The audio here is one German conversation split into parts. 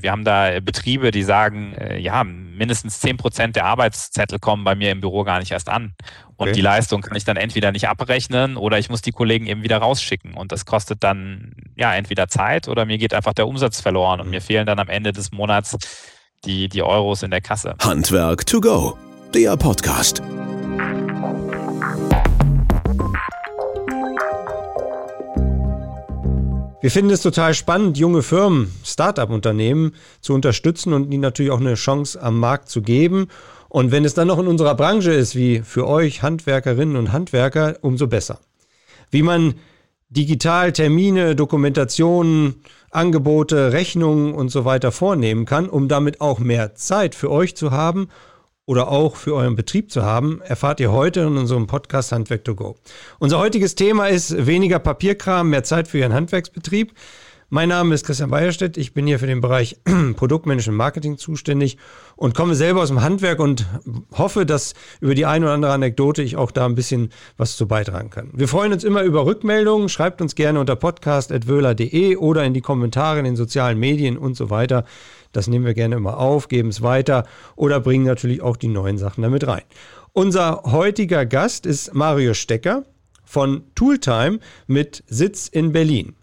Wir haben da Betriebe, die sagen, äh, ja, mindestens zehn Prozent der Arbeitszettel kommen bei mir im Büro gar nicht erst an. Und okay. die Leistung kann ich dann entweder nicht abrechnen oder ich muss die Kollegen eben wieder rausschicken. Und das kostet dann ja entweder Zeit oder mir geht einfach der Umsatz verloren und mhm. mir fehlen dann am Ende des Monats die, die Euros in der Kasse. Handwerk to go, der Podcast. Wir finden es total spannend, junge Firmen, Start-up-Unternehmen zu unterstützen und ihnen natürlich auch eine Chance am Markt zu geben. Und wenn es dann noch in unserer Branche ist, wie für euch Handwerkerinnen und Handwerker, umso besser. Wie man digital Termine, Dokumentationen, Angebote, Rechnungen und so weiter vornehmen kann, um damit auch mehr Zeit für euch zu haben oder auch für euren Betrieb zu haben, erfahrt ihr heute in unserem Podcast Handwerk to Go. Unser heutiges Thema ist weniger Papierkram, mehr Zeit für Ihren Handwerksbetrieb. Mein Name ist Christian Beierstedt. Ich bin hier für den Bereich Produktmanagement Marketing zuständig und komme selber aus dem Handwerk und hoffe, dass über die eine oder andere Anekdote ich auch da ein bisschen was zu beitragen kann. Wir freuen uns immer über Rückmeldungen. Schreibt uns gerne unter podcast.wöhler.de oder in die Kommentare in den sozialen Medien und so weiter. Das nehmen wir gerne immer auf, geben es weiter oder bringen natürlich auch die neuen Sachen damit rein. Unser heutiger Gast ist Mario Stecker von Tooltime mit Sitz in Berlin.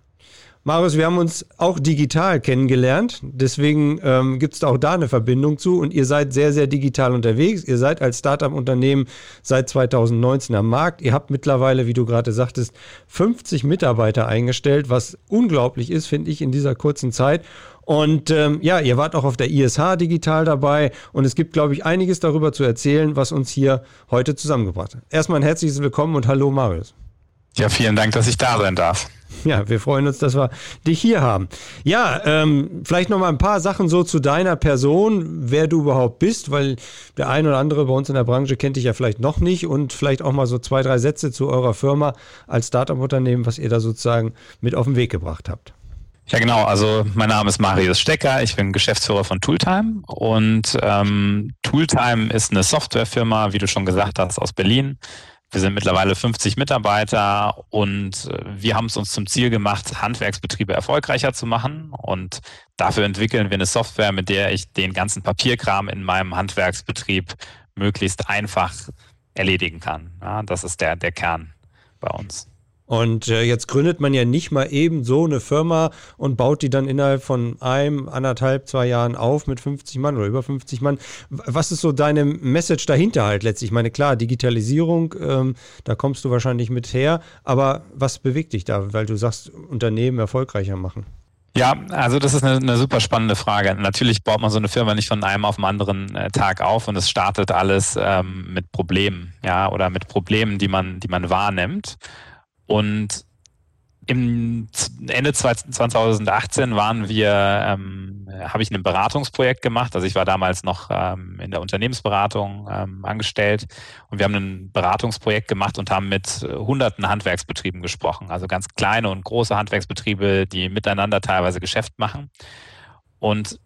Marius, wir haben uns auch digital kennengelernt, deswegen ähm, gibt es auch da eine Verbindung zu und ihr seid sehr, sehr digital unterwegs. Ihr seid als Startup-Unternehmen seit 2019 am Markt. Ihr habt mittlerweile, wie du gerade sagtest, 50 Mitarbeiter eingestellt, was unglaublich ist, finde ich, in dieser kurzen Zeit. Und ähm, ja, ihr wart auch auf der ISH digital dabei und es gibt, glaube ich, einiges darüber zu erzählen, was uns hier heute zusammengebracht hat. Erstmal ein herzliches Willkommen und hallo Marius. Ja, vielen Dank, dass ich da sein darf. Ja, wir freuen uns, dass wir dich hier haben. Ja, ähm, vielleicht noch mal ein paar Sachen so zu deiner Person, wer du überhaupt bist, weil der ein oder andere bei uns in der Branche kennt dich ja vielleicht noch nicht und vielleicht auch mal so zwei, drei Sätze zu eurer Firma als Startup-Unternehmen, was ihr da sozusagen mit auf den Weg gebracht habt. Ja, genau. Also mein Name ist Marius Stecker. Ich bin Geschäftsführer von Tooltime und ähm, Tooltime ist eine Softwarefirma, wie du schon gesagt hast, aus Berlin. Wir sind mittlerweile 50 Mitarbeiter und äh, wir haben es uns zum Ziel gemacht, Handwerksbetriebe erfolgreicher zu machen. Und dafür entwickeln wir eine Software, mit der ich den ganzen Papierkram in meinem Handwerksbetrieb möglichst einfach erledigen kann. Ja, das ist der, der Kern bei uns. Und äh, jetzt gründet man ja nicht mal eben so eine Firma und baut die dann innerhalb von einem, anderthalb, zwei Jahren auf mit 50 Mann oder über 50 Mann. Was ist so deine Message dahinter halt letztlich? Ich meine, klar, Digitalisierung, ähm, da kommst du wahrscheinlich mit her, aber was bewegt dich da, weil du sagst, Unternehmen erfolgreicher machen? Ja, also das ist eine, eine, super spannende Frage. Natürlich baut man so eine Firma nicht von einem auf den anderen äh, Tag auf und es startet alles ähm, mit Problemen, ja, oder mit Problemen, die man, die man wahrnimmt. Und im Ende 2018 waren wir, ähm, habe ich ein Beratungsprojekt gemacht. Also ich war damals noch ähm, in der Unternehmensberatung ähm, angestellt und wir haben ein Beratungsprojekt gemacht und haben mit hunderten Handwerksbetrieben gesprochen. Also ganz kleine und große Handwerksbetriebe, die miteinander teilweise Geschäft machen. Und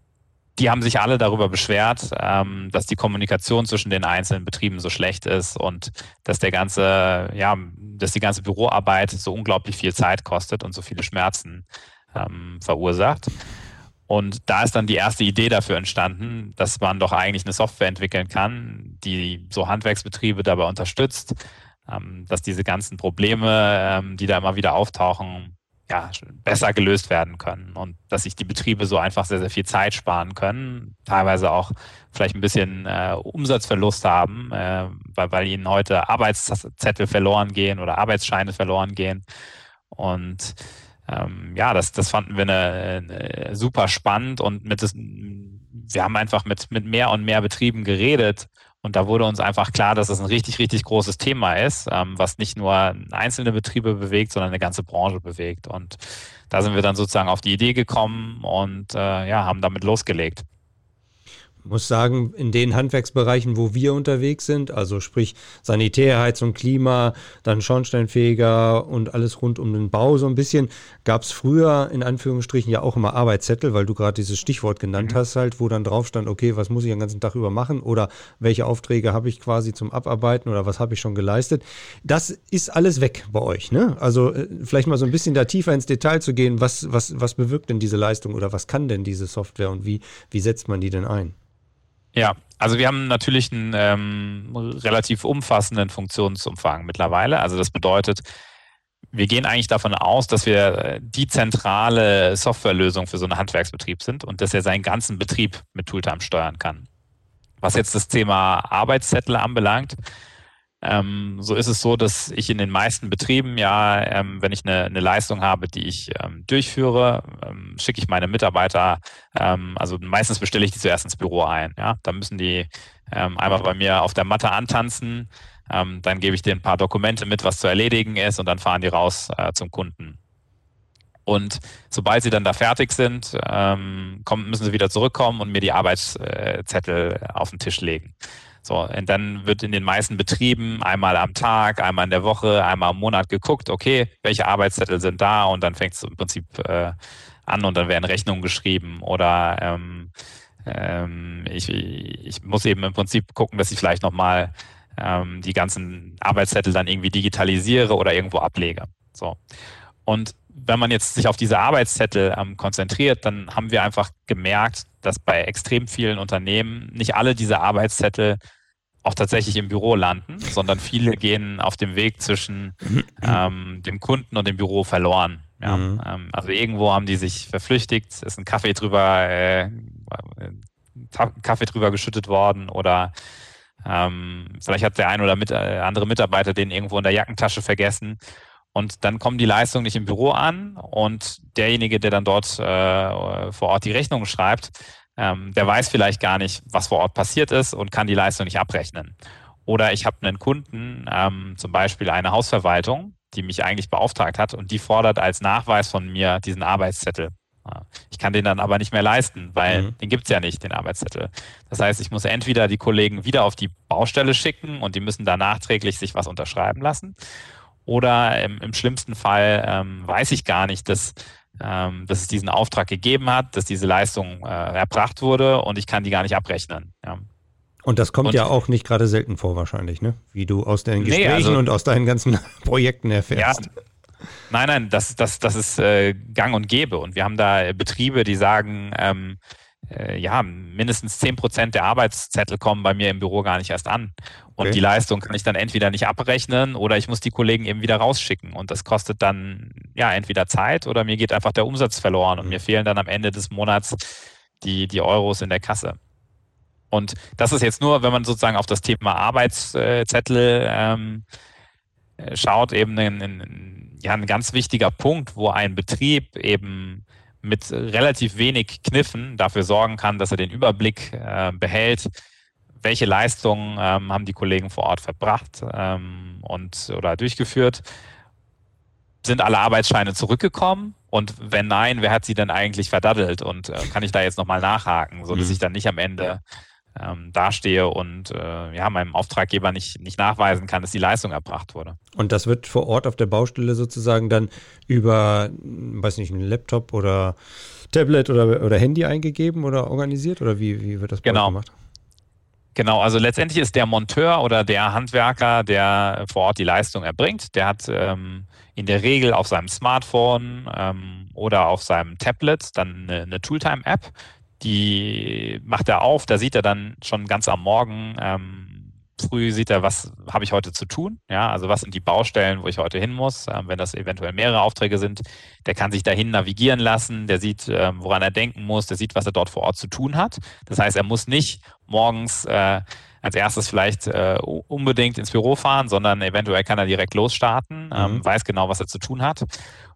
die haben sich alle darüber beschwert, ähm, dass die Kommunikation zwischen den einzelnen Betrieben so schlecht ist und dass der ganze, ja, dass die ganze Büroarbeit so unglaublich viel Zeit kostet und so viele Schmerzen ähm, verursacht. Und da ist dann die erste Idee dafür entstanden, dass man doch eigentlich eine Software entwickeln kann, die so Handwerksbetriebe dabei unterstützt, ähm, dass diese ganzen Probleme, ähm, die da immer wieder auftauchen, ja, besser gelöst werden können und dass sich die Betriebe so einfach sehr, sehr viel Zeit sparen können, teilweise auch vielleicht ein bisschen äh, Umsatzverlust haben, äh, weil, weil ihnen heute Arbeitszettel verloren gehen oder Arbeitsscheine verloren gehen. Und ähm, ja, das, das fanden wir eine, eine super spannend und mit das, wir haben einfach mit, mit mehr und mehr Betrieben geredet und da wurde uns einfach klar, dass es ein richtig, richtig großes Thema ist, ähm, was nicht nur einzelne Betriebe bewegt, sondern eine ganze Branche bewegt. Und da sind wir dann sozusagen auf die Idee gekommen und äh, ja, haben damit losgelegt. Muss sagen, in den Handwerksbereichen, wo wir unterwegs sind, also sprich Sanitärheizung, Klima, dann Schornsteinfeger und alles rund um den Bau so ein bisschen, gab es früher in Anführungsstrichen ja auch immer Arbeitszettel, weil du gerade dieses Stichwort genannt mhm. hast, halt, wo dann drauf stand, okay, was muss ich den ganzen Tag über machen oder welche Aufträge habe ich quasi zum Abarbeiten oder was habe ich schon geleistet. Das ist alles weg bei euch, ne? Also äh, vielleicht mal so ein bisschen da tiefer ins Detail zu gehen, was, was, was bewirkt denn diese Leistung oder was kann denn diese Software und wie, wie setzt man die denn ein? Ja, also wir haben natürlich einen ähm, relativ umfassenden Funktionsumfang mittlerweile. Also das bedeutet, wir gehen eigentlich davon aus, dass wir äh, die zentrale Softwarelösung für so einen Handwerksbetrieb sind und dass er seinen ganzen Betrieb mit Tooltime steuern kann. Was jetzt das Thema Arbeitszettel anbelangt, ähm, so ist es so, dass ich in den meisten Betrieben ja, ähm, wenn ich eine, eine, Leistung habe, die ich ähm, durchführe, ähm, schicke ich meine Mitarbeiter, ähm, also meistens bestelle ich die zuerst ins Büro ein. Ja, da müssen die ähm, einmal bei mir auf der Matte antanzen, dann gebe ich denen ein paar Dokumente mit, was zu erledigen ist, und dann fahren die raus äh, zum Kunden. Und sobald sie dann da fertig sind, kommen, müssen sie wieder zurückkommen und mir die Arbeitszettel auf den Tisch legen. So, und dann wird in den meisten Betrieben einmal am Tag, einmal in der Woche, einmal im Monat geguckt, okay, welche Arbeitszettel sind da und dann fängt es im Prinzip äh, an und dann werden Rechnungen geschrieben oder ähm, ähm, ich, ich muss eben im Prinzip gucken, dass ich vielleicht nochmal ähm, die ganzen Arbeitszettel dann irgendwie digitalisiere oder irgendwo ablege. So. Und wenn man jetzt sich auf diese Arbeitszettel ähm, konzentriert, dann haben wir einfach gemerkt, dass bei extrem vielen Unternehmen nicht alle diese Arbeitszettel auch tatsächlich im Büro landen, sondern viele gehen auf dem Weg zwischen ähm, dem Kunden und dem Büro verloren. Ja? Mhm. Ähm, also irgendwo haben die sich verflüchtigt, ist ein Kaffee drüber, äh, Kaffee drüber geschüttet worden oder ähm, vielleicht hat der ein oder mit, äh, andere Mitarbeiter den irgendwo in der Jackentasche vergessen und dann kommen die Leistungen nicht im Büro an und derjenige, der dann dort äh, vor Ort die Rechnung schreibt, ähm, der weiß vielleicht gar nicht, was vor Ort passiert ist und kann die Leistung nicht abrechnen. Oder ich habe einen Kunden, ähm, zum Beispiel eine Hausverwaltung, die mich eigentlich beauftragt hat und die fordert als Nachweis von mir diesen Arbeitszettel. Ich kann den dann aber nicht mehr leisten, weil mhm. den gibt's ja nicht, den Arbeitszettel. Das heißt, ich muss entweder die Kollegen wieder auf die Baustelle schicken und die müssen da nachträglich sich was unterschreiben lassen. Oder im, im schlimmsten Fall ähm, weiß ich gar nicht, dass, ähm, dass es diesen Auftrag gegeben hat, dass diese Leistung äh, erbracht wurde und ich kann die gar nicht abrechnen. Ja. Und das kommt und, ja auch nicht gerade selten vor wahrscheinlich, ne? Wie du aus deinen Gesprächen nee, also, und aus deinen ganzen Projekten erfährst. Ja, nein, nein, das, das, das ist äh, gang und gäbe. Und wir haben da Betriebe, die sagen, ähm, äh, ja, mindestens 10 Prozent der Arbeitszettel kommen bei mir im Büro gar nicht erst an. Und okay. die Leistung kann ich dann entweder nicht abrechnen oder ich muss die Kollegen eben wieder rausschicken. Und das kostet dann ja entweder Zeit oder mir geht einfach der Umsatz verloren und mhm. mir fehlen dann am Ende des Monats die, die Euros in der Kasse. Und das ist jetzt nur, wenn man sozusagen auf das Thema Arbeitszettel ähm, schaut, eben ein, ein, ja, ein ganz wichtiger Punkt, wo ein Betrieb eben mit relativ wenig Kniffen dafür sorgen kann, dass er den Überblick äh, behält, welche Leistungen ähm, haben die Kollegen vor Ort verbracht ähm, und oder durchgeführt. Sind alle Arbeitsscheine zurückgekommen? Und wenn nein, wer hat sie denn eigentlich verdaddelt? Und äh, kann ich da jetzt nochmal nachhaken, sodass mhm. ich dann nicht am Ende ähm, dastehe und äh, ja, meinem Auftraggeber nicht, nicht nachweisen kann, dass die Leistung erbracht wurde. Und das wird vor Ort auf der Baustelle sozusagen dann über, weiß nicht, einen Laptop oder Tablet oder, oder Handy eingegeben oder organisiert? Oder wie, wie wird das genau. gemacht? Genau, also letztendlich ist der Monteur oder der Handwerker, der vor Ort die Leistung erbringt, der hat ähm, in der Regel auf seinem Smartphone ähm, oder auf seinem Tablet dann eine, eine Tooltime-App, die macht er auf, da sieht er dann schon ganz am Morgen, ähm, früh sieht er, was habe ich heute zu tun, ja, also was sind die Baustellen, wo ich heute hin muss, ähm, wenn das eventuell mehrere Aufträge sind, der kann sich dahin navigieren lassen, der sieht, ähm, woran er denken muss, der sieht, was er dort vor Ort zu tun hat. Das heißt, er muss nicht morgens äh, als erstes vielleicht äh, unbedingt ins Büro fahren, sondern eventuell kann er direkt losstarten, ähm, mhm. weiß genau, was er zu tun hat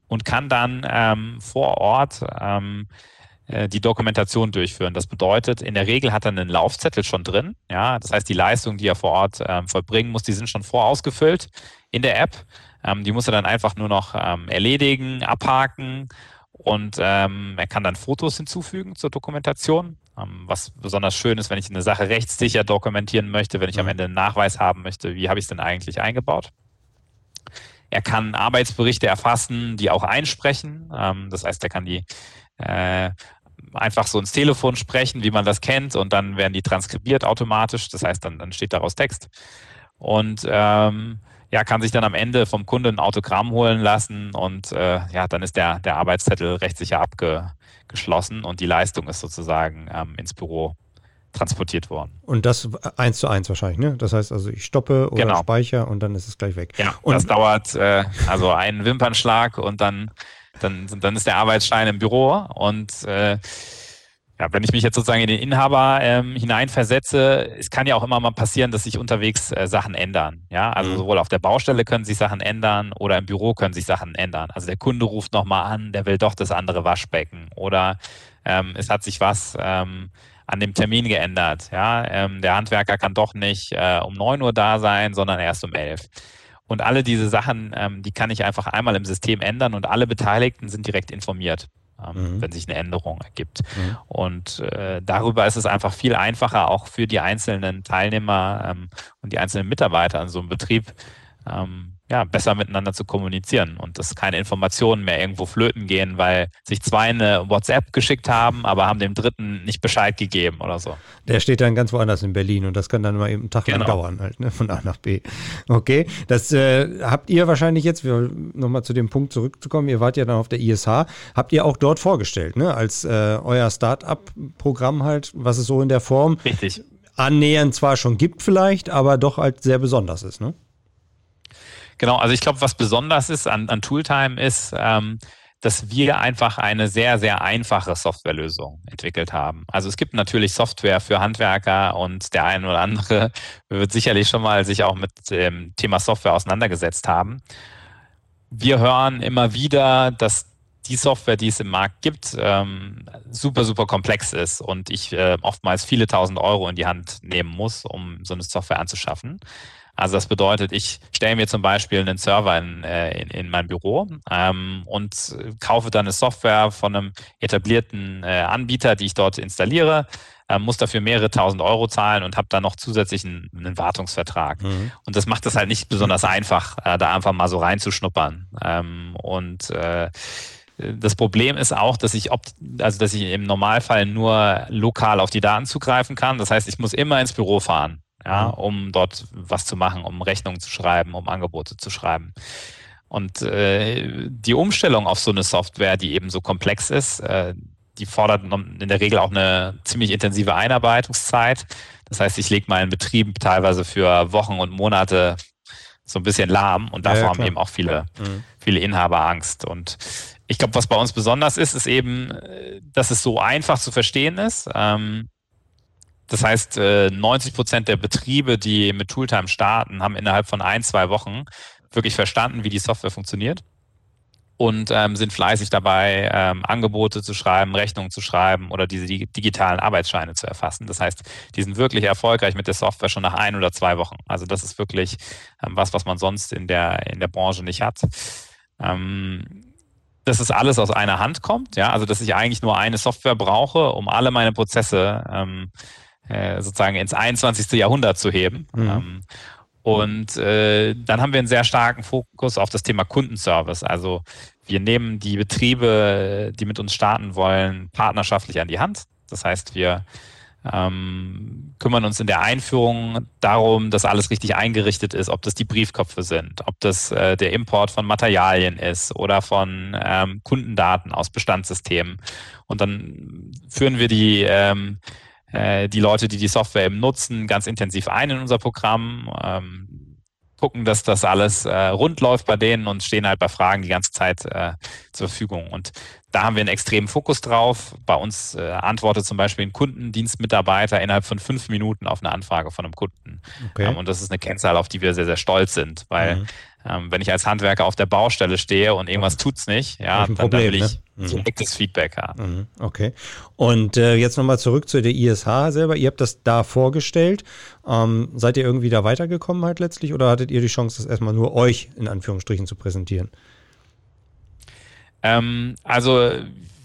und kann dann ähm, vor Ort ähm, äh, die Dokumentation durchführen. Das bedeutet, in der Regel hat er einen Laufzettel schon drin. Ja, das heißt, die Leistungen, die er vor Ort ähm, vollbringen muss, die sind schon vorausgefüllt in der App. Ähm, die muss er dann einfach nur noch ähm, erledigen, abhaken und ähm, er kann dann Fotos hinzufügen zur Dokumentation. Ähm, was besonders schön ist, wenn ich eine Sache rechtssicher dokumentieren möchte, wenn ich am mhm. Ende einen Nachweis haben möchte, wie habe ich es denn eigentlich eingebaut. Er kann Arbeitsberichte erfassen, die auch einsprechen. Ähm, das heißt, er kann die äh, einfach so ins Telefon sprechen, wie man das kennt, und dann werden die transkribiert automatisch. Das heißt, dann, dann steht daraus Text. Und ähm, ja, kann sich dann am Ende vom Kunde ein Autogramm holen lassen und äh, ja, dann ist der, der Arbeitszettel rechtssicher abgeschlossen und die Leistung ist sozusagen ähm, ins Büro transportiert worden. Und das eins zu eins wahrscheinlich, ne? Das heißt also, ich stoppe oder genau. speichere und dann ist es gleich weg. Ja, und das dauert äh, also einen Wimpernschlag und dann, dann, dann ist der Arbeitsschein im Büro und äh, ja, wenn ich mich jetzt sozusagen in den Inhaber ähm, hineinversetze, es kann ja auch immer mal passieren, dass sich unterwegs äh, Sachen ändern. Ja, also mhm. sowohl auf der Baustelle können sich Sachen ändern oder im Büro können sich Sachen ändern. Also der Kunde ruft nochmal an, der will doch das andere Waschbecken oder ähm, es hat sich was ähm, an dem Termin geändert. Ja, ähm, der Handwerker kann doch nicht äh, um neun Uhr da sein, sondern erst um elf. Und alle diese Sachen, ähm, die kann ich einfach einmal im System ändern und alle Beteiligten sind direkt informiert ähm, mhm. wenn sich eine Änderung ergibt. Mhm. Und äh, darüber ist es einfach viel einfacher, auch für die einzelnen Teilnehmer ähm, und die einzelnen Mitarbeiter an so einem Betrieb, ähm, ja, besser miteinander zu kommunizieren und dass keine Informationen mehr irgendwo flöten gehen, weil sich zwei eine WhatsApp geschickt haben, aber haben dem dritten nicht Bescheid gegeben oder so. Der steht dann ganz woanders in Berlin und das kann dann mal eben einen Tag genau. lang dauern, halt, ne? von A nach B. Okay, das äh, habt ihr wahrscheinlich jetzt, nochmal zu dem Punkt zurückzukommen, ihr wart ja dann auf der ISH, habt ihr auch dort vorgestellt, ne? als äh, euer Start-up-Programm halt, was es so in der Form Richtig. annähernd zwar schon gibt vielleicht, aber doch halt sehr besonders ist, ne? Genau, also ich glaube, was besonders ist an, an Tooltime ist, ähm, dass wir einfach eine sehr, sehr einfache Softwarelösung entwickelt haben. Also es gibt natürlich Software für Handwerker und der eine oder andere wird sicherlich schon mal sich auch mit dem Thema Software auseinandergesetzt haben. Wir hören immer wieder, dass die Software, die es im Markt gibt, ähm, super, super komplex ist und ich äh, oftmals viele tausend Euro in die Hand nehmen muss, um so eine Software anzuschaffen. Also das bedeutet, ich stelle mir zum Beispiel einen Server in, äh, in, in mein Büro ähm, und kaufe dann eine Software von einem etablierten äh, Anbieter, die ich dort installiere, äh, muss dafür mehrere tausend Euro zahlen und habe dann noch zusätzlich einen, einen Wartungsvertrag. Mhm. Und das macht es halt nicht besonders einfach, äh, da einfach mal so reinzuschnuppern. Ähm, und äh, das Problem ist auch, dass ich, also dass ich im Normalfall nur lokal auf die Daten zugreifen kann. Das heißt, ich muss immer ins Büro fahren ja, mhm. um dort was zu machen, um Rechnungen zu schreiben, um Angebote zu schreiben. Und äh, die Umstellung auf so eine Software, die eben so komplex ist, äh, die fordert in der Regel auch eine ziemlich intensive Einarbeitungszeit. Das heißt, ich lege meinen Betrieb teilweise für Wochen und Monate so ein bisschen lahm und davor ja, ja, haben eben auch viele, mhm. viele Inhaber Angst. Und ich glaube, was bei uns besonders ist, ist eben, äh, dass es so einfach zu verstehen ist. Ähm, das heißt, 90 äh, Prozent der Betriebe, die mit Tooltime starten, haben innerhalb von ein, zwei Wochen wirklich verstanden, wie die Software funktioniert und ähm, sind fleißig dabei, ähm, Angebote zu schreiben, Rechnungen zu schreiben oder diese digitalen Arbeitsscheine zu erfassen. Das heißt, die sind wirklich erfolgreich mit der Software schon nach ein oder zwei Wochen. Also das ist wirklich ähm, was, was man sonst in der, in der Branche nicht hat. Ähm, dass es alles aus einer Hand kommt, ja, also dass ich eigentlich nur eine Software brauche, um alle meine Prozesse ähm, äh, sozusagen ins 21. Jahrhundert zu heben. Mhm. Ähm, und äh, dann haben wir einen sehr starken Fokus auf das Thema Kundenservice. Also wir nehmen die Betriebe, die mit uns starten wollen, partnerschaftlich an die Hand. Das heißt, wir ähm, kümmern uns in der Einführung darum, dass alles richtig eingerichtet ist, ob das die Briefköpfe sind, ob das äh, der Import von Materialien ist oder von ähm, Kundendaten aus Bestandssystemen. Und dann führen wir die ähm, äh, die Leute, die die Software eben nutzen, ganz intensiv ein in unser Programm, ähm, gucken, dass das alles äh, rund läuft bei denen und stehen halt bei Fragen die ganze Zeit äh, zur Verfügung. Und da haben wir einen extremen Fokus drauf. Bei uns äh, antwortet zum Beispiel ein Kundendienstmitarbeiter innerhalb von fünf Minuten auf eine Anfrage von einem Kunden. Okay. Ähm, und das ist eine Kennzahl, auf die wir sehr, sehr stolz sind, weil mhm. Ähm, wenn ich als Handwerker auf der Baustelle stehe und irgendwas tut's nicht, ja, dann, Problem, dann will ich ne? direktes mhm. Feedback haben. Mhm. Okay. Und äh, jetzt nochmal zurück zu der ISH selber. Ihr habt das da vorgestellt. Ähm, seid ihr irgendwie da weitergekommen halt letztlich oder hattet ihr die Chance, das erstmal nur euch in Anführungsstrichen zu präsentieren? Ähm, also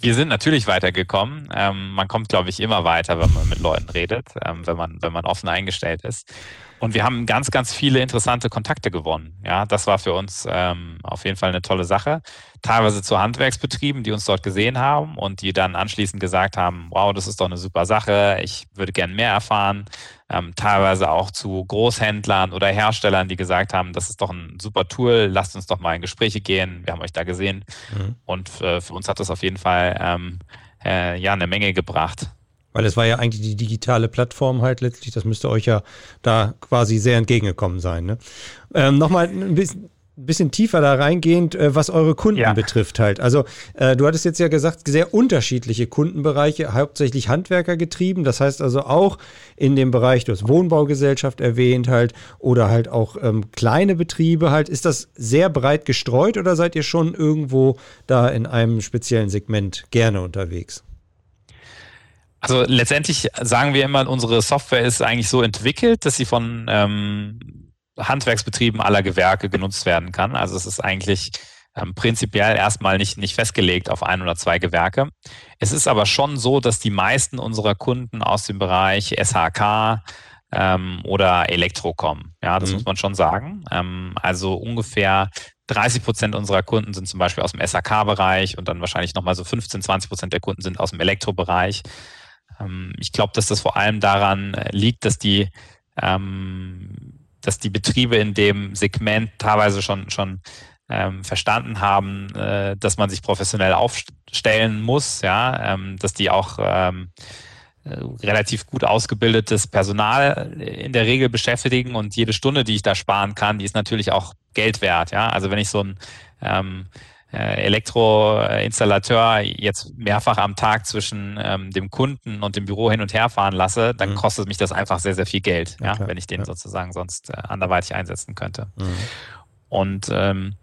wir sind natürlich weitergekommen. Ähm, man kommt, glaube ich, immer weiter, wenn man mit Leuten redet, ähm, wenn man wenn man offen eingestellt ist. Und wir haben ganz, ganz viele interessante Kontakte gewonnen. Ja, das war für uns ähm, auf jeden Fall eine tolle Sache. Teilweise zu Handwerksbetrieben, die uns dort gesehen haben und die dann anschließend gesagt haben, wow, das ist doch eine super Sache, ich würde gern mehr erfahren. Ähm, teilweise auch zu Großhändlern oder Herstellern, die gesagt haben, das ist doch ein super Tool, lasst uns doch mal in Gespräche gehen. Wir haben euch da gesehen. Mhm. Und äh, für uns hat das auf jeden Fall ähm, äh, ja eine Menge gebracht. Weil es war ja eigentlich die digitale Plattform halt letztlich, das müsste euch ja da quasi sehr entgegengekommen sein. Ne? Ähm, Nochmal ein bisschen, bisschen tiefer da reingehend, äh, was eure Kunden ja. betrifft halt. Also äh, du hattest jetzt ja gesagt, sehr unterschiedliche Kundenbereiche, hauptsächlich Handwerker getrieben. Das heißt also auch in dem Bereich, du hast Wohnbaugesellschaft erwähnt halt oder halt auch ähm, kleine Betriebe halt. Ist das sehr breit gestreut oder seid ihr schon irgendwo da in einem speziellen Segment gerne unterwegs? Also letztendlich sagen wir immer, unsere Software ist eigentlich so entwickelt, dass sie von ähm, Handwerksbetrieben aller Gewerke genutzt werden kann. Also es ist eigentlich ähm, prinzipiell erstmal nicht, nicht festgelegt auf ein oder zwei Gewerke. Es ist aber schon so, dass die meisten unserer Kunden aus dem Bereich SHK ähm, oder Elektro kommen. Ja, das mhm. muss man schon sagen. Ähm, also ungefähr 30 Prozent unserer Kunden sind zum Beispiel aus dem SHK-Bereich und dann wahrscheinlich nochmal so 15, 20 Prozent der Kunden sind aus dem Elektrobereich. Ähm, ich glaube, dass das vor allem daran äh, liegt, dass die, ähm, dass die Betriebe in dem Segment teilweise schon, schon ähm, verstanden haben, äh, dass man sich professionell aufstellen muss, ja, dass die auch äh, relativ gut ausgebildetes Personal in der Regel beschäftigen und jede Stunde, die ich da sparen kann, die ist natürlich auch Geld wert, ja. Also wenn ich so ein Elektroinstallateur jetzt mehrfach am Tag zwischen ähm, dem Kunden und dem Büro hin und her fahren lasse, dann mhm. kostet mich das einfach sehr, sehr viel Geld, ja, ja wenn ich den ja. sozusagen sonst äh, anderweitig einsetzen könnte. Mhm. Und ähm,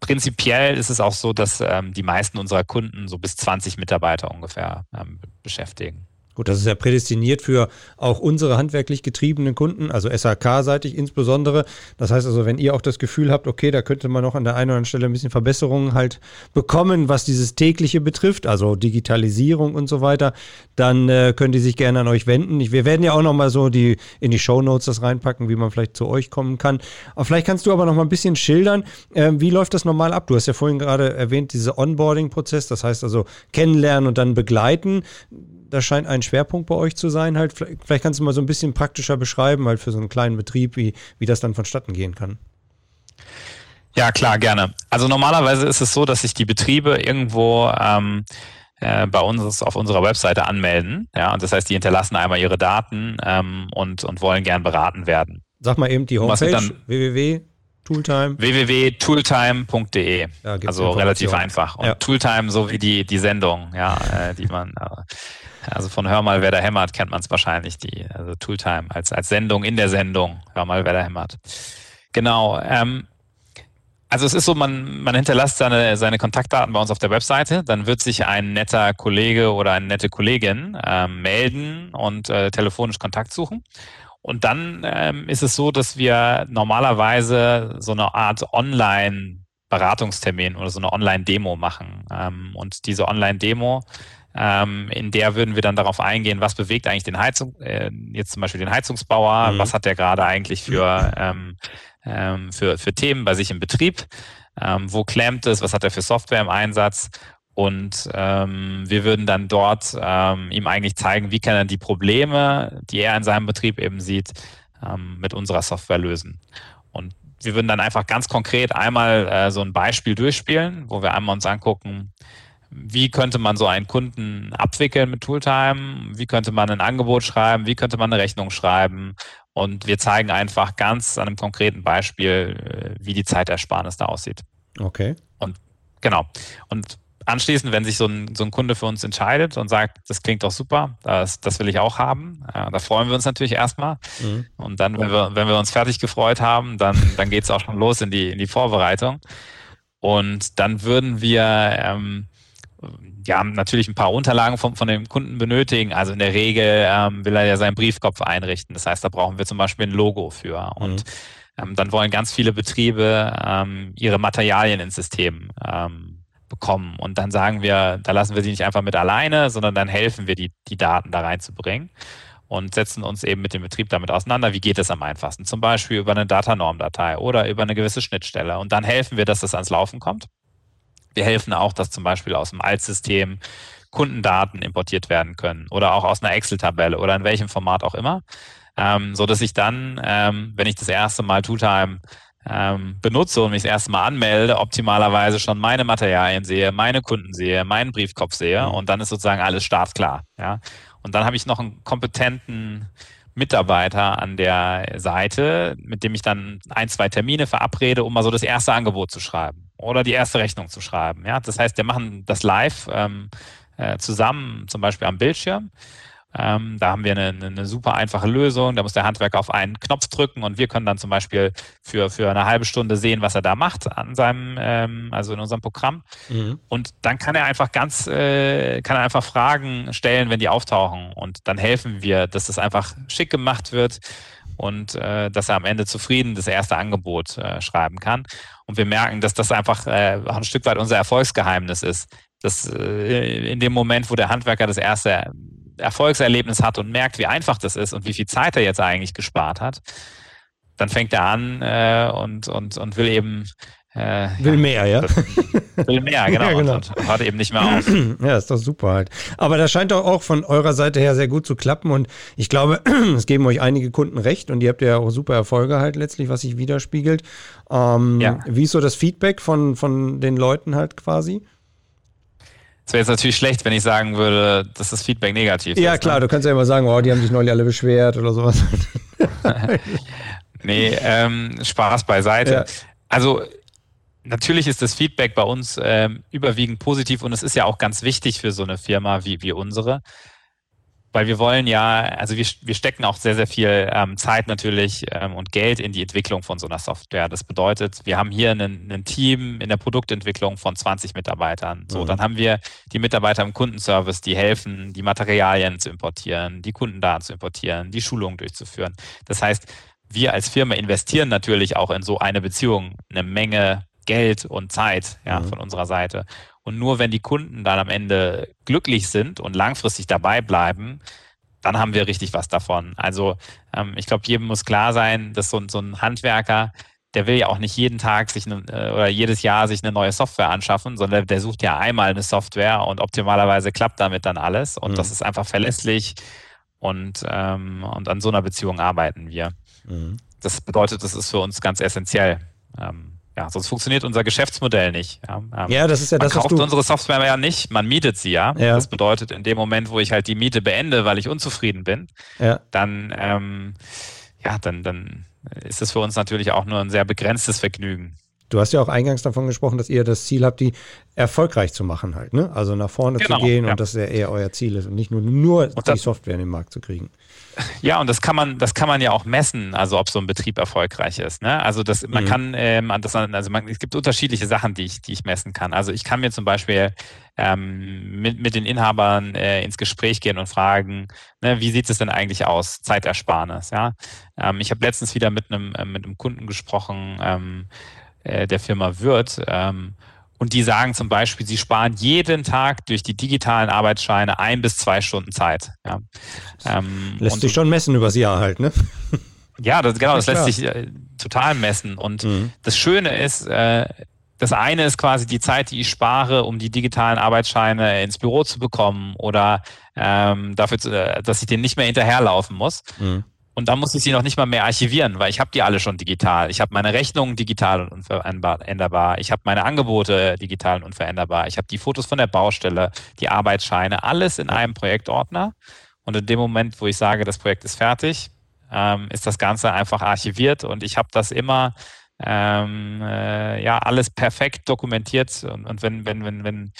prinzipiell ist es auch so, dass ähm, die meisten unserer Kunden so bis 20 Mitarbeiter ungefähr ähm, beschäftigen. Gut, das ist ja prädestiniert für auch unsere handwerklich getriebenen Kunden, also SAK-seitig insbesondere. Das heißt also, wenn ihr auch das Gefühl habt, okay, da könnte man noch an der einen oder anderen Stelle ein bisschen Verbesserungen halt bekommen, was dieses tägliche betrifft, also Digitalisierung und so weiter, dann äh, könnt ihr sich gerne an euch wenden. Ich, wir werden ja auch noch mal so die in die Show Notes das reinpacken, wie man vielleicht zu euch kommen kann. Aber vielleicht kannst du aber noch mal ein bisschen schildern, äh, wie läuft das normal ab? Du hast ja vorhin gerade erwähnt, diese Onboarding-Prozess, das heißt also kennenlernen und dann begleiten das scheint ein Schwerpunkt bei euch zu sein. Halt, vielleicht kannst du mal so ein bisschen praktischer beschreiben, halt für so einen kleinen Betrieb, wie, wie das dann vonstatten gehen kann. Ja, klar, gerne. Also normalerweise ist es so, dass sich die Betriebe irgendwo ähm, äh, bei uns auf unserer Webseite anmelden. Ja, und das heißt, die hinterlassen einmal ihre Daten ähm, und, und wollen gern beraten werden. Sag mal eben die Homepage www. Tooltime. www.tooltime.de. also relativ einfach. Und ja. Tooltime so wie die, die Sendung, ja, äh, die man, äh, also von Hör mal, wer da hämmert, kennt man es wahrscheinlich, die, also Tooltime als, als Sendung in der Sendung. Hör mal, wer da hämmert. Genau. Ähm, also es ist so, man, man hinterlässt seine, seine Kontaktdaten bei uns auf der Webseite, dann wird sich ein netter Kollege oder eine nette Kollegin ähm, melden und äh, telefonisch Kontakt suchen. Und dann ähm, ist es so, dass wir normalerweise so eine Art Online Beratungstermin oder so eine Online-Demo machen. Ähm, und diese Online-Demo ähm, in der würden wir dann darauf eingehen, was bewegt eigentlich den Heizung, äh, jetzt zum Beispiel den Heizungsbauer, mhm. was hat der gerade eigentlich für, ähm, ähm, für, für Themen bei sich im Betrieb, ähm, wo klemmt es, was hat er für Software im Einsatz? Und ähm, wir würden dann dort ähm, ihm eigentlich zeigen, wie kann er die Probleme, die er in seinem Betrieb eben sieht, ähm, mit unserer Software lösen. Und wir würden dann einfach ganz konkret einmal äh, so ein Beispiel durchspielen, wo wir einmal uns angucken, wie könnte man so einen Kunden abwickeln mit Tooltime, wie könnte man ein Angebot schreiben, wie könnte man eine Rechnung schreiben. Und wir zeigen einfach ganz an einem konkreten Beispiel, äh, wie die Zeitersparnis da aussieht. Okay. Und genau. Und anschließend, wenn sich so ein, so ein Kunde für uns entscheidet und sagt, das klingt doch super, das, das will ich auch haben, äh, da freuen wir uns natürlich erstmal. Mhm. Und dann, wenn wir, wenn wir uns fertig gefreut haben, dann, dann geht es auch schon los in die, in die Vorbereitung. Und dann würden wir ähm, ja, natürlich ein paar Unterlagen von, von dem Kunden benötigen. Also in der Regel ähm, will er ja seinen Briefkopf einrichten. Das heißt, da brauchen wir zum Beispiel ein Logo für. Und mhm. ähm, dann wollen ganz viele Betriebe ähm, ihre Materialien ins System ähm, bekommen. Und dann sagen wir, da lassen wir sie nicht einfach mit alleine, sondern dann helfen wir, die, die Daten da reinzubringen und setzen uns eben mit dem Betrieb damit auseinander. Wie geht es am einfachsten? Zum Beispiel über eine Datanorm-Datei oder über eine gewisse Schnittstelle. Und dann helfen wir, dass das ans Laufen kommt. Wir helfen auch, dass zum Beispiel aus dem Altsystem Kundendaten importiert werden können oder auch aus einer Excel-Tabelle oder in welchem Format auch immer, ähm, so dass ich dann, ähm, wenn ich das erste Mal Two-Time ähm, benutze und mich das erste Mal anmelde, optimalerweise schon meine Materialien sehe, meine Kunden sehe, meinen Briefkopf sehe mhm. und dann ist sozusagen alles startklar. Ja? Und dann habe ich noch einen kompetenten Mitarbeiter an der Seite, mit dem ich dann ein, zwei Termine verabrede, um mal so das erste Angebot zu schreiben oder die erste Rechnung zu schreiben. Ja, das heißt, wir machen das live ähm, äh, zusammen, zum Beispiel am Bildschirm. Ähm, da haben wir eine, eine, super einfache Lösung. Da muss der Handwerker auf einen Knopf drücken und wir können dann zum Beispiel für, für eine halbe Stunde sehen, was er da macht an seinem, ähm, also in unserem Programm. Mhm. Und dann kann er einfach ganz, äh, kann er einfach Fragen stellen, wenn die auftauchen. Und dann helfen wir, dass das einfach schick gemacht wird und äh, dass er am Ende zufrieden das erste Angebot äh, schreiben kann. Und wir merken, dass das einfach äh, auch ein Stück weit unser Erfolgsgeheimnis ist. Dass äh, in dem Moment, wo der Handwerker das erste Erfolgserlebnis hat und merkt, wie einfach das ist und wie viel Zeit er jetzt eigentlich gespart hat, dann fängt er an äh, und, und, und will eben äh, will ja, mehr, ja? Will mehr, genau. ja, genau. Und, und hört eben nicht mehr auf. Ja, ist doch super halt. Aber das scheint doch auch von eurer Seite her sehr gut zu klappen und ich glaube, es geben euch einige Kunden recht und ihr habt ja auch super Erfolge halt letztlich, was sich widerspiegelt. Ähm, ja. Wie ist so das Feedback von, von den Leuten halt quasi? Es wäre jetzt natürlich schlecht, wenn ich sagen würde, dass das Feedback negativ ja, ist. Ja, klar, ne? du kannst ja immer sagen, oh, die haben sich neulich alle beschwert oder sowas. nee, ähm, Spaß beiseite. Ja. Also natürlich ist das Feedback bei uns ähm, überwiegend positiv und es ist ja auch ganz wichtig für so eine Firma wie, wie unsere weil wir wollen ja, also wir, wir stecken auch sehr, sehr viel ähm, Zeit natürlich ähm, und Geld in die Entwicklung von so einer Software. Das bedeutet, wir haben hier ein Team in der Produktentwicklung von 20 Mitarbeitern. So, mhm. dann haben wir die Mitarbeiter im Kundenservice, die helfen, die Materialien zu importieren, die Kundendaten zu importieren, die Schulungen durchzuführen. Das heißt, wir als Firma investieren natürlich auch in so eine Beziehung eine Menge Geld und Zeit ja, mhm. von unserer Seite. Und nur wenn die Kunden dann am Ende glücklich sind und langfristig dabei bleiben, dann haben wir richtig was davon. Also ähm, ich glaube, jedem muss klar sein, dass so, so, ein Handwerker, der will ja auch nicht jeden Tag sich eine, äh, oder jedes Jahr sich eine neue Software anschaffen, sondern der sucht ja einmal eine Software und optimalerweise klappt damit dann alles. Und mhm. das ist einfach verlässlich und, ähm, und an so einer Beziehung arbeiten wir. Mhm. Das bedeutet, das ist für uns ganz essentiell. Ähm, ja, sonst funktioniert unser Geschäftsmodell nicht. Ja, ähm, ja das ist ja man das, kauft unsere Software ja nicht, man mietet sie ja. ja. Das bedeutet, in dem Moment, wo ich halt die Miete beende, weil ich unzufrieden bin, ja. dann, ähm, ja, dann, dann ist das für uns natürlich auch nur ein sehr begrenztes Vergnügen. Du hast ja auch eingangs davon gesprochen, dass ihr das Ziel habt, die erfolgreich zu machen halt, ne? Also nach vorne genau, zu gehen ja. und dass ja eher euer Ziel ist und nicht nur, nur die Software in den Markt zu kriegen. Ja, und das kann man, das kann man ja auch messen, also ob so ein Betrieb erfolgreich ist. Ne? Also das, man mhm. kann, ähm, das, also man, es gibt unterschiedliche Sachen, die ich, die ich messen kann. Also ich kann mir zum Beispiel ähm, mit, mit den Inhabern äh, ins Gespräch gehen und fragen, ne, wie sieht es denn eigentlich aus, Zeitersparnis? Ja, ähm, ich habe letztens wieder mit einem äh, mit einem Kunden gesprochen, ähm, äh, der Firma Wirt. Ähm, und die sagen zum Beispiel, sie sparen jeden Tag durch die digitalen Arbeitsscheine ein bis zwei Stunden Zeit. Ja. Ähm, lässt sich schon messen übers Jahr halt, ne? Ja, das, genau, das ja, lässt sich äh, total messen. Und mhm. das Schöne ist, äh, das eine ist quasi die Zeit, die ich spare, um die digitalen Arbeitsscheine ins Büro zu bekommen oder ähm, dafür, zu, äh, dass ich denen nicht mehr hinterherlaufen muss. Mhm. Und dann muss ich sie noch nicht mal mehr archivieren, weil ich habe die alle schon digital. Ich habe meine Rechnungen digital und unveränderbar. Ich habe meine Angebote digital und unveränderbar. Ich habe die Fotos von der Baustelle, die Arbeitsscheine, alles in einem Projektordner. Und in dem Moment, wo ich sage, das Projekt ist fertig, ähm, ist das Ganze einfach archiviert und ich habe das immer ähm, äh, ja alles perfekt dokumentiert. Und, und wenn, wenn, wenn, wenn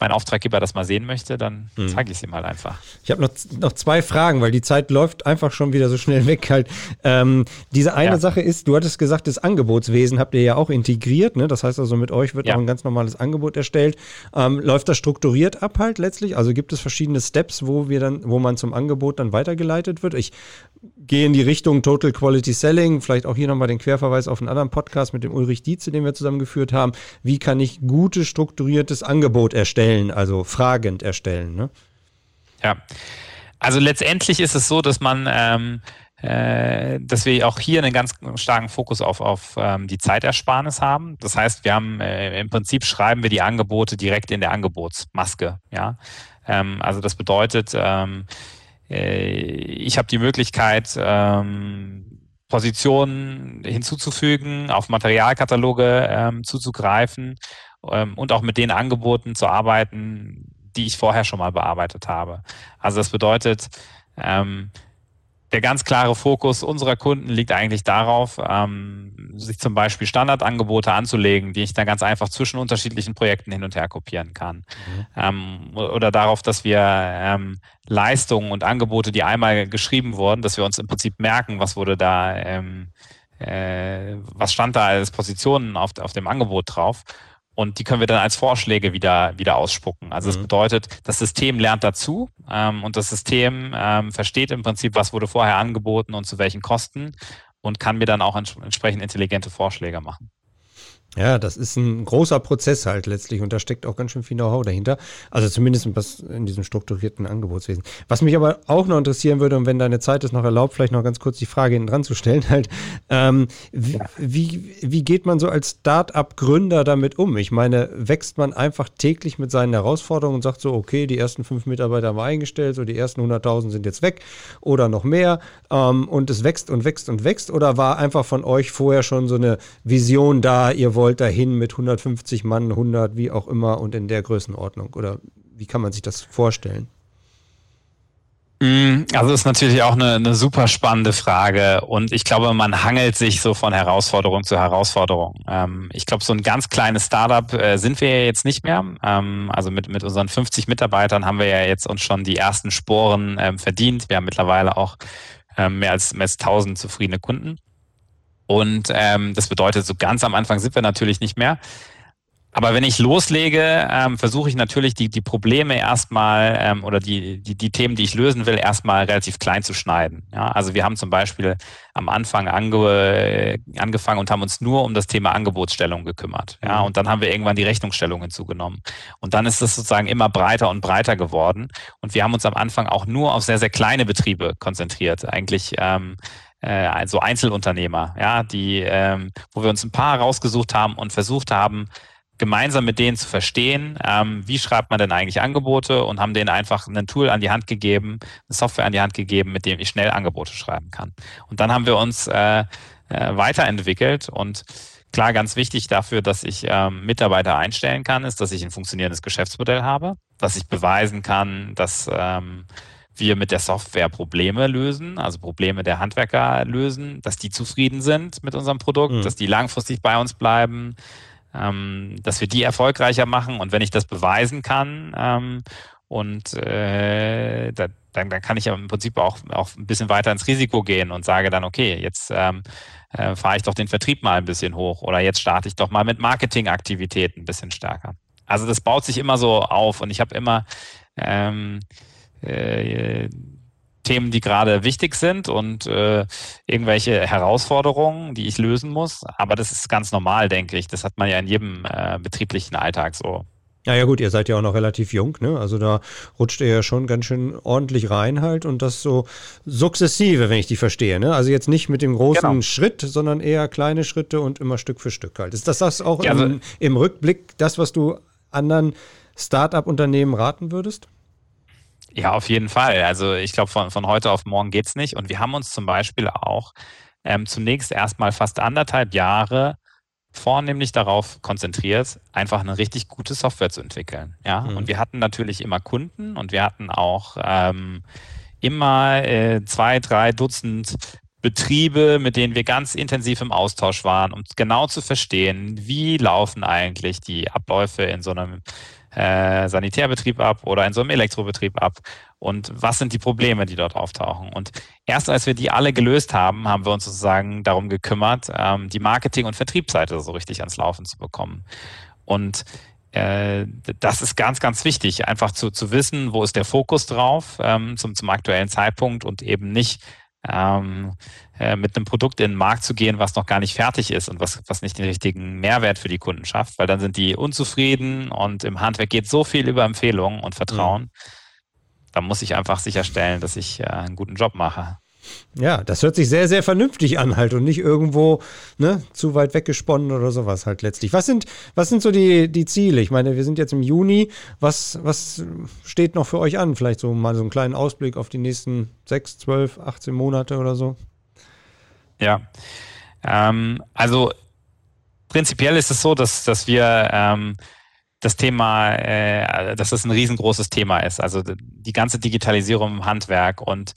mein Auftraggeber das mal sehen möchte, dann hm. zeige ich es ihm halt einfach. Ich habe noch, noch zwei Fragen, weil die Zeit läuft einfach schon wieder so schnell weg halt. Ähm, diese eine ja. Sache ist, du hattest gesagt, das Angebotswesen habt ihr ja auch integriert, ne? Das heißt also, mit euch wird ja. auch ein ganz normales Angebot erstellt. Ähm, läuft das strukturiert ab halt letztlich? Also gibt es verschiedene Steps, wo wir dann, wo man zum Angebot dann weitergeleitet wird? Ich gehe in die Richtung Total Quality Selling, vielleicht auch hier nochmal den Querverweis auf einen anderen Podcast mit dem Ulrich Dietze, den wir zusammengeführt haben. Wie kann ich gutes, strukturiertes Angebot erstellen, also fragend erstellen? Ne? Ja, also letztendlich ist es so, dass man ähm, äh, dass wir auch hier einen ganz starken Fokus auf, auf ähm, die Zeitersparnis haben. Das heißt, wir haben äh, im Prinzip schreiben wir die Angebote direkt in der Angebotsmaske. Ja, ähm, also das bedeutet, ähm, äh, ich habe die Möglichkeit, ähm, Positionen hinzuzufügen, auf Materialkataloge ähm, zuzugreifen ähm, und auch mit den Angeboten zu arbeiten, die ich vorher schon mal bearbeitet habe. Also das bedeutet, ähm, der ganz klare Fokus unserer Kunden liegt eigentlich darauf, ähm, sich zum Beispiel Standardangebote anzulegen, die ich dann ganz einfach zwischen unterschiedlichen Projekten hin und her kopieren kann. Mhm. Ähm, oder darauf, dass wir ähm, Leistungen und Angebote, die einmal geschrieben wurden, dass wir uns im Prinzip merken, was wurde da, ähm, äh, was stand da als Positionen auf, auf dem Angebot drauf und die können wir dann als Vorschläge wieder, wieder ausspucken. Also das mhm. bedeutet, das System lernt dazu ähm, und das System ähm, versteht im Prinzip, was wurde vorher angeboten und zu welchen Kosten und kann mir dann auch ents entsprechend intelligente Vorschläge machen. Ja, das ist ein großer Prozess halt letztlich und da steckt auch ganz schön viel Know-how dahinter. Also zumindest in diesem strukturierten Angebotswesen. Was mich aber auch noch interessieren würde, und wenn deine Zeit es noch erlaubt, vielleicht noch ganz kurz die Frage hinten dran zu stellen, halt, ähm, wie, wie, wie geht man so als Start-up-Gründer damit um? Ich meine, wächst man einfach täglich mit seinen Herausforderungen und sagt so, okay, die ersten fünf Mitarbeiter haben wir eingestellt, so die ersten 100.000 sind jetzt weg oder noch mehr ähm, und es wächst und wächst und wächst oder war einfach von euch vorher schon so eine Vision da, ihr wollt wollt dahin mit 150 Mann, 100, wie auch immer und in der Größenordnung? Oder wie kann man sich das vorstellen? Mm, also ist natürlich auch eine, eine super spannende Frage und ich glaube, man hangelt sich so von Herausforderung zu Herausforderung. Ähm, ich glaube, so ein ganz kleines Startup äh, sind wir ja jetzt nicht mehr. Ähm, also mit, mit unseren 50 Mitarbeitern haben wir ja jetzt uns schon die ersten Sporen ähm, verdient. Wir haben mittlerweile auch ähm, mehr, als, mehr als 1000 zufriedene Kunden. Und ähm, das bedeutet, so ganz am Anfang sind wir natürlich nicht mehr. Aber wenn ich loslege, ähm, versuche ich natürlich die, die Probleme erstmal ähm, oder die, die, die Themen, die ich lösen will, erstmal relativ klein zu schneiden. Ja, also wir haben zum Beispiel am Anfang ange, angefangen und haben uns nur um das Thema Angebotsstellung gekümmert. Ja, mhm. und dann haben wir irgendwann die Rechnungsstellung hinzugenommen. Und dann ist es sozusagen immer breiter und breiter geworden. Und wir haben uns am Anfang auch nur auf sehr, sehr kleine Betriebe konzentriert. Eigentlich ähm, äh, also Einzelunternehmer, ja, die, ähm, wo wir uns ein paar rausgesucht haben und versucht haben, gemeinsam mit denen zu verstehen, ähm, wie schreibt man denn eigentlich Angebote und haben denen einfach ein Tool an die Hand gegeben, eine Software an die Hand gegeben, mit dem ich schnell Angebote schreiben kann. Und dann haben wir uns äh, äh, weiterentwickelt und klar, ganz wichtig dafür, dass ich ähm, Mitarbeiter einstellen kann, ist, dass ich ein funktionierendes Geschäftsmodell habe, dass ich beweisen kann, dass ähm, wir mit der Software Probleme lösen, also Probleme der Handwerker lösen, dass die zufrieden sind mit unserem Produkt, mhm. dass die langfristig bei uns bleiben, ähm, dass wir die erfolgreicher machen. Und wenn ich das beweisen kann ähm, und äh, da, dann, dann kann ich ja im Prinzip auch, auch ein bisschen weiter ins Risiko gehen und sage dann, okay, jetzt ähm, äh, fahre ich doch den Vertrieb mal ein bisschen hoch oder jetzt starte ich doch mal mit Marketingaktivitäten ein bisschen stärker. Also das baut sich immer so auf und ich habe immer ähm, äh, Themen, die gerade wichtig sind und äh, irgendwelche Herausforderungen, die ich lösen muss. Aber das ist ganz normal, denke ich. Das hat man ja in jedem äh, betrieblichen Alltag so. Ja, ja gut, ihr seid ja auch noch relativ jung, ne? Also da rutscht ihr ja schon ganz schön ordentlich rein halt und das so sukzessive, wenn ich die verstehe, ne? Also jetzt nicht mit dem großen genau. Schritt, sondern eher kleine Schritte und immer Stück für Stück halt. Ist das das auch ja, also, im, im Rückblick das, was du anderen Start-up-Unternehmen raten würdest? Ja, auf jeden Fall. Also ich glaube, von, von heute auf morgen geht's nicht. Und wir haben uns zum Beispiel auch ähm, zunächst erstmal fast anderthalb Jahre vornehmlich darauf konzentriert, einfach eine richtig gute Software zu entwickeln. Ja, mhm. und wir hatten natürlich immer Kunden und wir hatten auch ähm, immer äh, zwei, drei Dutzend Betriebe, mit denen wir ganz intensiv im Austausch waren, um genau zu verstehen, wie laufen eigentlich die Abläufe in so einem äh, Sanitärbetrieb ab oder in so einem Elektrobetrieb ab? Und was sind die Probleme, die dort auftauchen? Und erst als wir die alle gelöst haben, haben wir uns sozusagen darum gekümmert, ähm, die Marketing- und Vertriebsseite so richtig ans Laufen zu bekommen. Und äh, das ist ganz, ganz wichtig, einfach zu, zu wissen, wo ist der Fokus drauf ähm, zum, zum aktuellen Zeitpunkt und eben nicht ähm, äh, mit einem Produkt in den Markt zu gehen, was noch gar nicht fertig ist und was, was nicht den richtigen Mehrwert für die Kunden schafft, weil dann sind die unzufrieden und im Handwerk geht so viel über Empfehlungen und Vertrauen. Mhm. Da muss ich einfach sicherstellen, dass ich äh, einen guten Job mache. Ja, das hört sich sehr, sehr vernünftig an halt und nicht irgendwo ne, zu weit weggesponnen oder sowas halt letztlich. Was sind, was sind so die, die Ziele? Ich meine, wir sind jetzt im Juni. Was, was steht noch für euch an? Vielleicht so mal so einen kleinen Ausblick auf die nächsten sechs, zwölf, 18 Monate oder so? Ja, ähm, also prinzipiell ist es so, dass, dass wir ähm, das Thema, äh, dass es ein riesengroßes Thema ist. Also die ganze Digitalisierung im Handwerk und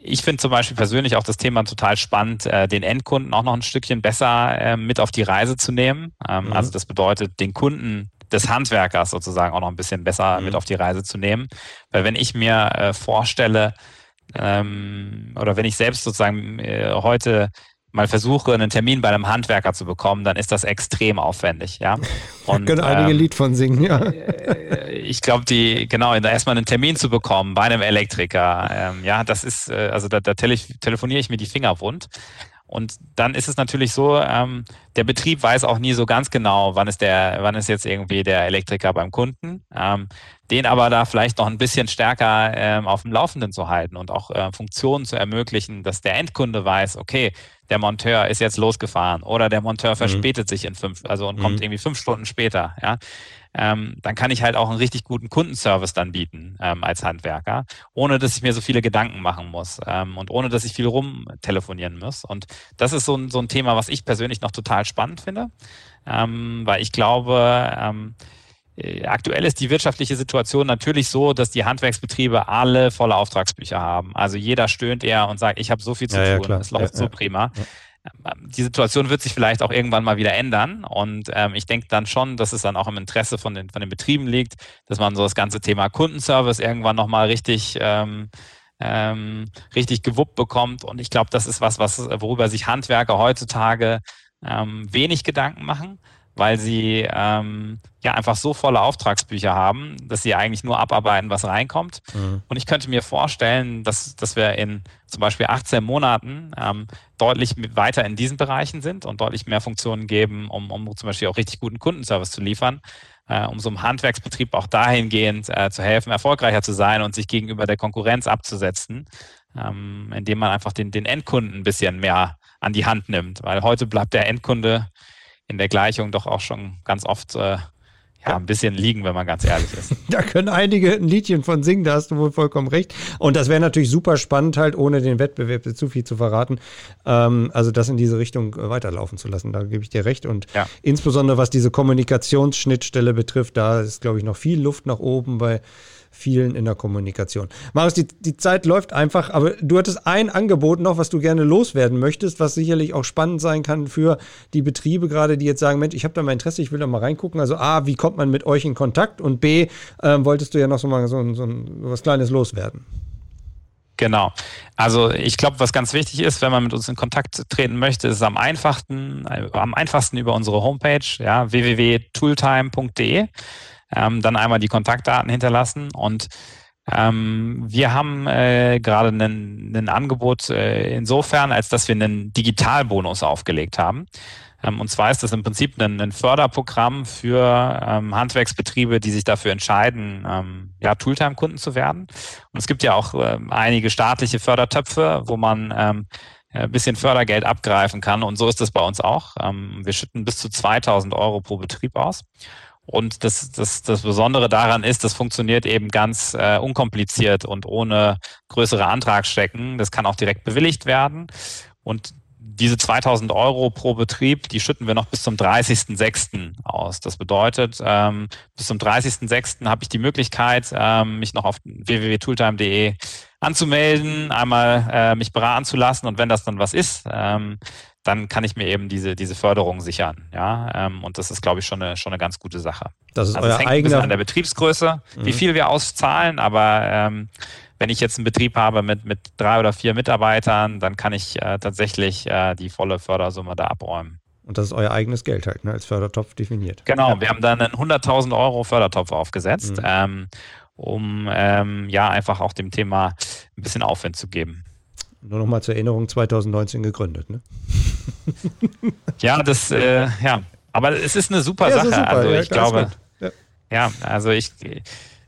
ich finde zum Beispiel persönlich auch das Thema total spannend, äh, den Endkunden auch noch ein Stückchen besser äh, mit auf die Reise zu nehmen. Ähm, mhm. Also das bedeutet, den Kunden des Handwerkers sozusagen auch noch ein bisschen besser mhm. mit auf die Reise zu nehmen. Weil wenn ich mir äh, vorstelle, ähm, oder wenn ich selbst sozusagen äh, heute mal versuche, einen Termin bei einem Handwerker zu bekommen, dann ist das extrem aufwendig, ja. Und, können einige ähm, Lied von singen, ja. Äh, ich glaube, die, genau, erstmal einen Termin zu bekommen bei einem Elektriker, ähm, ja, das ist, äh, also da, da tele telefoniere ich mir die Finger wund. Und dann ist es natürlich so, ähm, der Betrieb weiß auch nie so ganz genau, wann ist der, wann ist jetzt irgendwie der Elektriker beim Kunden. Ähm, den aber da vielleicht noch ein bisschen stärker ähm, auf dem Laufenden zu halten und auch äh, Funktionen zu ermöglichen, dass der Endkunde weiß, okay, der Monteur ist jetzt losgefahren oder der Monteur mhm. verspätet sich in fünf, also und mhm. kommt irgendwie fünf Stunden später, ja. Ähm, dann kann ich halt auch einen richtig guten Kundenservice dann bieten ähm, als Handwerker, ohne dass ich mir so viele Gedanken machen muss ähm, und ohne dass ich viel rumtelefonieren muss. Und das ist so ein, so ein Thema, was ich persönlich noch total spannend finde, ähm, weil ich glaube, ähm, äh, aktuell ist die wirtschaftliche Situation natürlich so, dass die Handwerksbetriebe alle volle Auftragsbücher haben. Also jeder stöhnt eher und sagt, ich habe so viel zu ja, tun, es läuft ja, so prima. Ähm, die Situation wird sich vielleicht auch irgendwann mal wieder ändern. Und ähm, ich denke dann schon, dass es dann auch im Interesse von den, von den Betrieben liegt, dass man so das ganze Thema Kundenservice irgendwann nochmal richtig, ähm, ähm, richtig gewuppt bekommt. Und ich glaube, das ist was, was, worüber sich Handwerker heutzutage ähm, wenig Gedanken machen weil sie ähm, ja einfach so volle Auftragsbücher haben, dass sie eigentlich nur abarbeiten, was reinkommt. Mhm. Und ich könnte mir vorstellen, dass, dass wir in zum Beispiel 18 Monaten ähm, deutlich weiter in diesen Bereichen sind und deutlich mehr Funktionen geben, um, um zum Beispiel auch richtig guten Kundenservice zu liefern, äh, um so einem Handwerksbetrieb auch dahingehend äh, zu helfen, erfolgreicher zu sein und sich gegenüber der Konkurrenz abzusetzen, ähm, indem man einfach den, den Endkunden ein bisschen mehr an die Hand nimmt. Weil heute bleibt der Endkunde in der Gleichung doch auch schon ganz oft äh, ja, ein bisschen liegen, wenn man ganz ehrlich ist. da können einige ein Liedchen von singen, da hast du wohl vollkommen recht. Und das wäre natürlich super spannend, halt, ohne den Wettbewerb zu viel zu verraten. Ähm, also das in diese Richtung äh, weiterlaufen zu lassen, da gebe ich dir recht. Und ja. insbesondere was diese Kommunikationsschnittstelle betrifft, da ist, glaube ich, noch viel Luft nach oben, weil vielen in der Kommunikation. Marius, die, die Zeit läuft einfach, aber du hattest ein Angebot noch, was du gerne loswerden möchtest, was sicherlich auch spannend sein kann für die Betriebe gerade, die jetzt sagen, Mensch, ich habe da mal Interesse, ich will da mal reingucken. Also A, wie kommt man mit euch in Kontakt? Und B, äh, wolltest du ja noch so mal so, so, so was Kleines loswerden. Genau. Also ich glaube, was ganz wichtig ist, wenn man mit uns in Kontakt treten möchte, ist es am einfachsten, äh, am einfachsten über unsere Homepage, ja, www.tooltime.de ähm, dann einmal die Kontaktdaten hinterlassen und ähm, wir haben äh, gerade ein Angebot äh, insofern, als dass wir einen Digitalbonus aufgelegt haben. Ähm, und zwar ist das im Prinzip ein, ein Förderprogramm für ähm, Handwerksbetriebe, die sich dafür entscheiden, ähm, ja, Tooltime-Kunden zu werden. Und es gibt ja auch äh, einige staatliche Fördertöpfe, wo man ähm, ein bisschen Fördergeld abgreifen kann. Und so ist das bei uns auch. Ähm, wir schütten bis zu 2000 Euro pro Betrieb aus. Und das, das, das Besondere daran ist, das funktioniert eben ganz äh, unkompliziert und ohne größere Antragsstecken. Das kann auch direkt bewilligt werden. Und diese 2000 Euro pro Betrieb, die schütten wir noch bis zum 30.06. aus. Das bedeutet, ähm, bis zum 30.06. habe ich die Möglichkeit, ähm, mich noch auf www.tooltime.de anzumelden, einmal äh, mich beraten zu lassen und wenn das dann was ist, ähm, dann kann ich mir eben diese, diese Förderung sichern. Ja, ähm, und das ist, glaube ich, schon eine, schon eine ganz gute Sache. Das ist also euer hängt eigener. an der Betriebsgröße, mhm. wie viel wir auszahlen, aber ähm, wenn ich jetzt einen Betrieb habe mit, mit drei oder vier Mitarbeitern, dann kann ich äh, tatsächlich äh, die volle Fördersumme da abräumen. Und das ist euer eigenes Geld halt, ne, als Fördertopf definiert. Genau, ja. wir haben dann einen 100.000 Euro Fördertopf aufgesetzt, mhm. ähm, um ähm, ja einfach auch dem Thema ein bisschen Aufwind zu geben. Nur nochmal zur Erinnerung, 2019 gegründet, ne? ja, das, äh, ja, aber es ist eine super ja, Sache. Super, also ich glaube, ja. ja, also ich,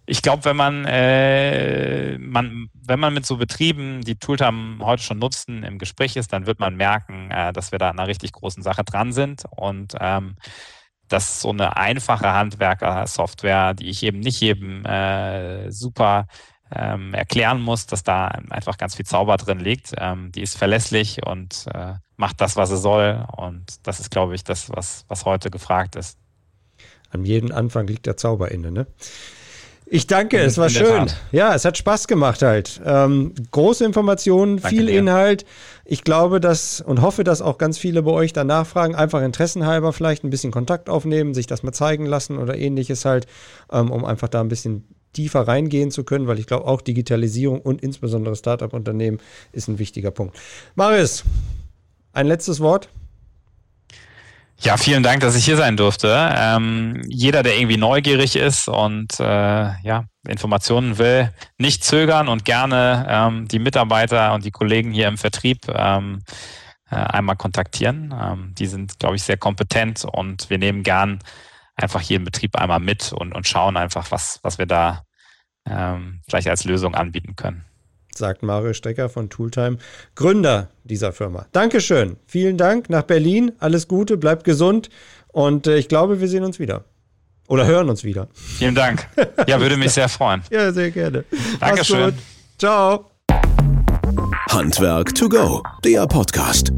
ich glaube, wenn man, äh, man, wenn man mit so Betrieben, die Tooltime heute schon nutzen, im Gespräch ist, dann wird man merken, äh, dass wir da an einer richtig großen Sache dran sind und ähm, dass so eine einfache Handwerker-Software, die ich eben nicht jedem äh, super ähm, erklären muss, dass da einfach ganz viel Zauber drin liegt. Ähm, die ist verlässlich und äh, macht das, was sie soll. Und das ist, glaube ich, das, was, was heute gefragt ist. An jedem Anfang liegt der Zauber inne, ne? Ich danke, in, es war schön. Ja, es hat Spaß gemacht halt. Ähm, große Informationen, danke viel dir. Inhalt. Ich glaube, dass und hoffe, dass auch ganz viele bei euch danach fragen, einfach interessenhalber vielleicht ein bisschen Kontakt aufnehmen, sich das mal zeigen lassen oder ähnliches halt, ähm, um einfach da ein bisschen tiefer reingehen zu können, weil ich glaube, auch Digitalisierung und insbesondere Startup-Unternehmen ist ein wichtiger Punkt. Marius, ein letztes Wort. Ja, vielen Dank, dass ich hier sein durfte. Ähm, jeder, der irgendwie neugierig ist und äh, ja, Informationen will, nicht zögern und gerne ähm, die Mitarbeiter und die Kollegen hier im Vertrieb ähm, äh, einmal kontaktieren. Ähm, die sind, glaube ich, sehr kompetent und wir nehmen gern einfach jeden Betrieb einmal mit und, und schauen einfach, was, was wir da ähm, vielleicht als Lösung anbieten können. Sagt Mario Stecker von Tooltime, Gründer dieser Firma. Dankeschön. Vielen Dank nach Berlin. Alles Gute, bleibt gesund und äh, ich glaube, wir sehen uns wieder. Oder hören uns wieder. Vielen Dank. Ja, würde mich sehr freuen. Ja, sehr gerne. Dankeschön. Ciao. Handwerk to go, der Podcast.